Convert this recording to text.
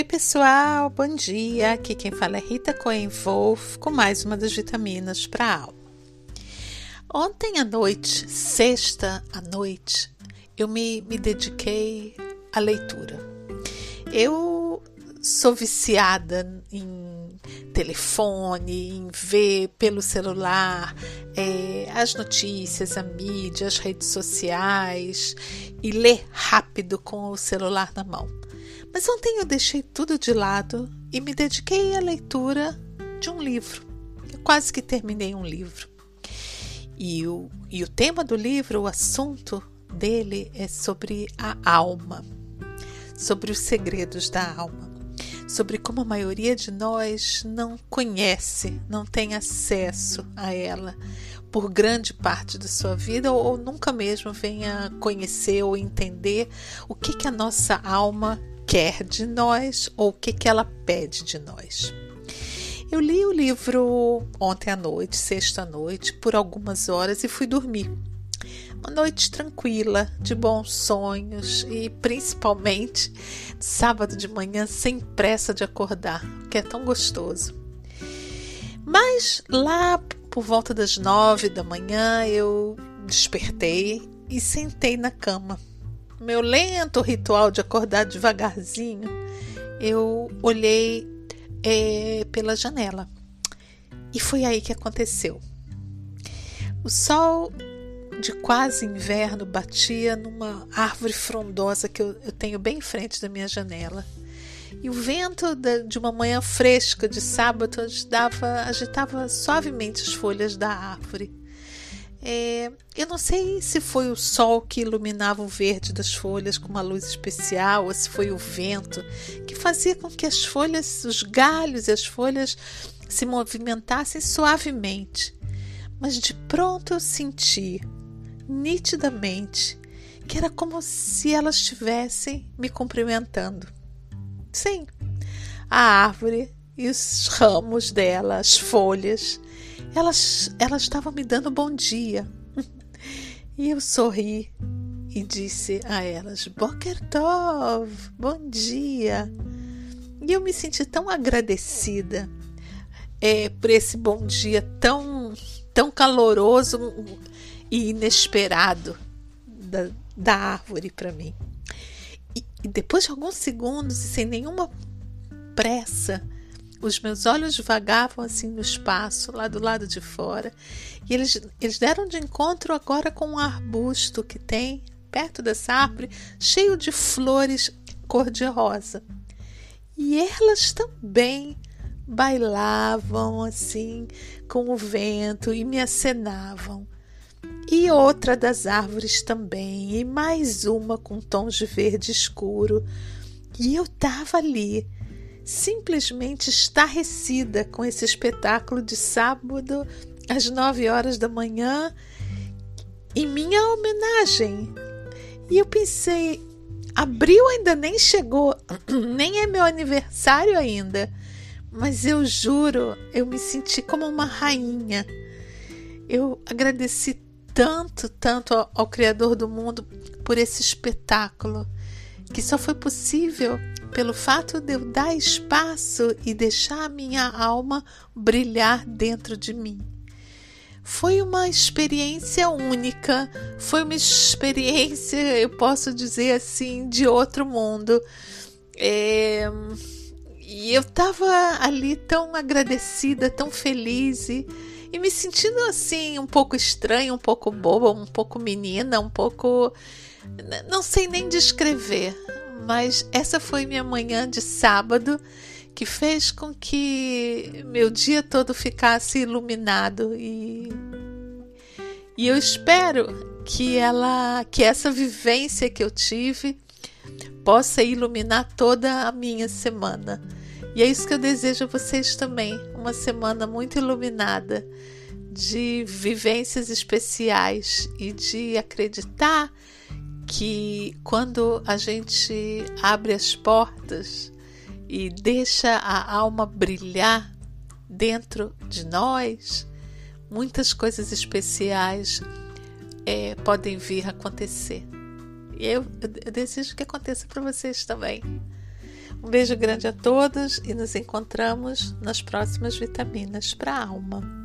Oi, pessoal, bom dia. Aqui quem fala é Rita Cohen Wolf com mais uma das vitaminas para a alma. Ontem à noite, sexta à noite, eu me, me dediquei à leitura. Eu sou viciada em telefone, em ver pelo celular é, as notícias, a mídia, as redes sociais e ler rápido com o celular na mão. Mas ontem eu deixei tudo de lado e me dediquei à leitura de um livro. Eu quase que terminei um livro. E o, e o tema do livro, o assunto dele é sobre a alma, sobre os segredos da alma, sobre como a maioria de nós não conhece, não tem acesso a ela por grande parte da sua vida ou, ou nunca mesmo venha conhecer ou entender o que, que a nossa alma quer de nós ou o que, que ela pede de nós. Eu li o livro ontem à noite, sexta noite, por algumas horas e fui dormir. Uma noite tranquila, de bons sonhos e principalmente sábado de manhã sem pressa de acordar, que é tão gostoso. Mas lá por volta das nove da manhã eu despertei e sentei na cama meu lento ritual de acordar devagarzinho, eu olhei é, pela janela. E foi aí que aconteceu. O sol de quase inverno batia numa árvore frondosa que eu, eu tenho bem em frente da minha janela. E o vento de uma manhã fresca de sábado agitava, agitava suavemente as folhas da árvore. É, eu não sei se foi o sol que iluminava o verde das folhas com uma luz especial, ou se foi o vento que fazia com que as folhas, os galhos e as folhas se movimentassem suavemente. Mas de pronto eu senti, nitidamente, que era como se elas estivessem me cumprimentando. Sim, a árvore e os ramos dela, as folhas, elas, elas estavam me dando bom dia. E eu sorri e disse a elas: Boker Tov, bom dia. E eu me senti tão agradecida é, por esse bom dia tão, tão caloroso e inesperado da, da árvore para mim. E, e depois de alguns segundos e sem nenhuma pressa, os meus olhos vagavam assim no espaço, lá do lado de fora, e eles, eles deram de encontro agora com um arbusto que tem perto dessa árvore, cheio de flores cor-de-rosa. E elas também bailavam assim com o vento e me acenavam. E outra das árvores também, e mais uma com tons de verde escuro. E eu estava ali simplesmente estarrecida com esse espetáculo de sábado às nove horas da manhã em minha homenagem. E eu pensei, abril ainda nem chegou, nem é meu aniversário ainda, mas eu juro, eu me senti como uma rainha. Eu agradeci tanto, tanto ao, ao Criador do mundo por esse espetáculo que só foi possível pelo fato de eu dar espaço e deixar a minha alma brilhar dentro de mim. Foi uma experiência única, foi uma experiência, eu posso dizer assim, de outro mundo. É... E eu estava ali tão agradecida, tão feliz e, e me sentindo assim, um pouco estranha, um pouco boba, um pouco menina, um pouco. Não sei nem descrever, mas essa foi minha manhã de sábado que fez com que meu dia todo ficasse iluminado e e eu espero que ela que essa vivência que eu tive possa iluminar toda a minha semana. E é isso que eu desejo a vocês também, uma semana muito iluminada de vivências especiais e de acreditar que quando a gente abre as portas e deixa a alma brilhar dentro de nós, muitas coisas especiais é, podem vir a acontecer. Eu, eu desejo que aconteça para vocês também. Um beijo grande a todos e nos encontramos nas próximas vitaminas para a alma.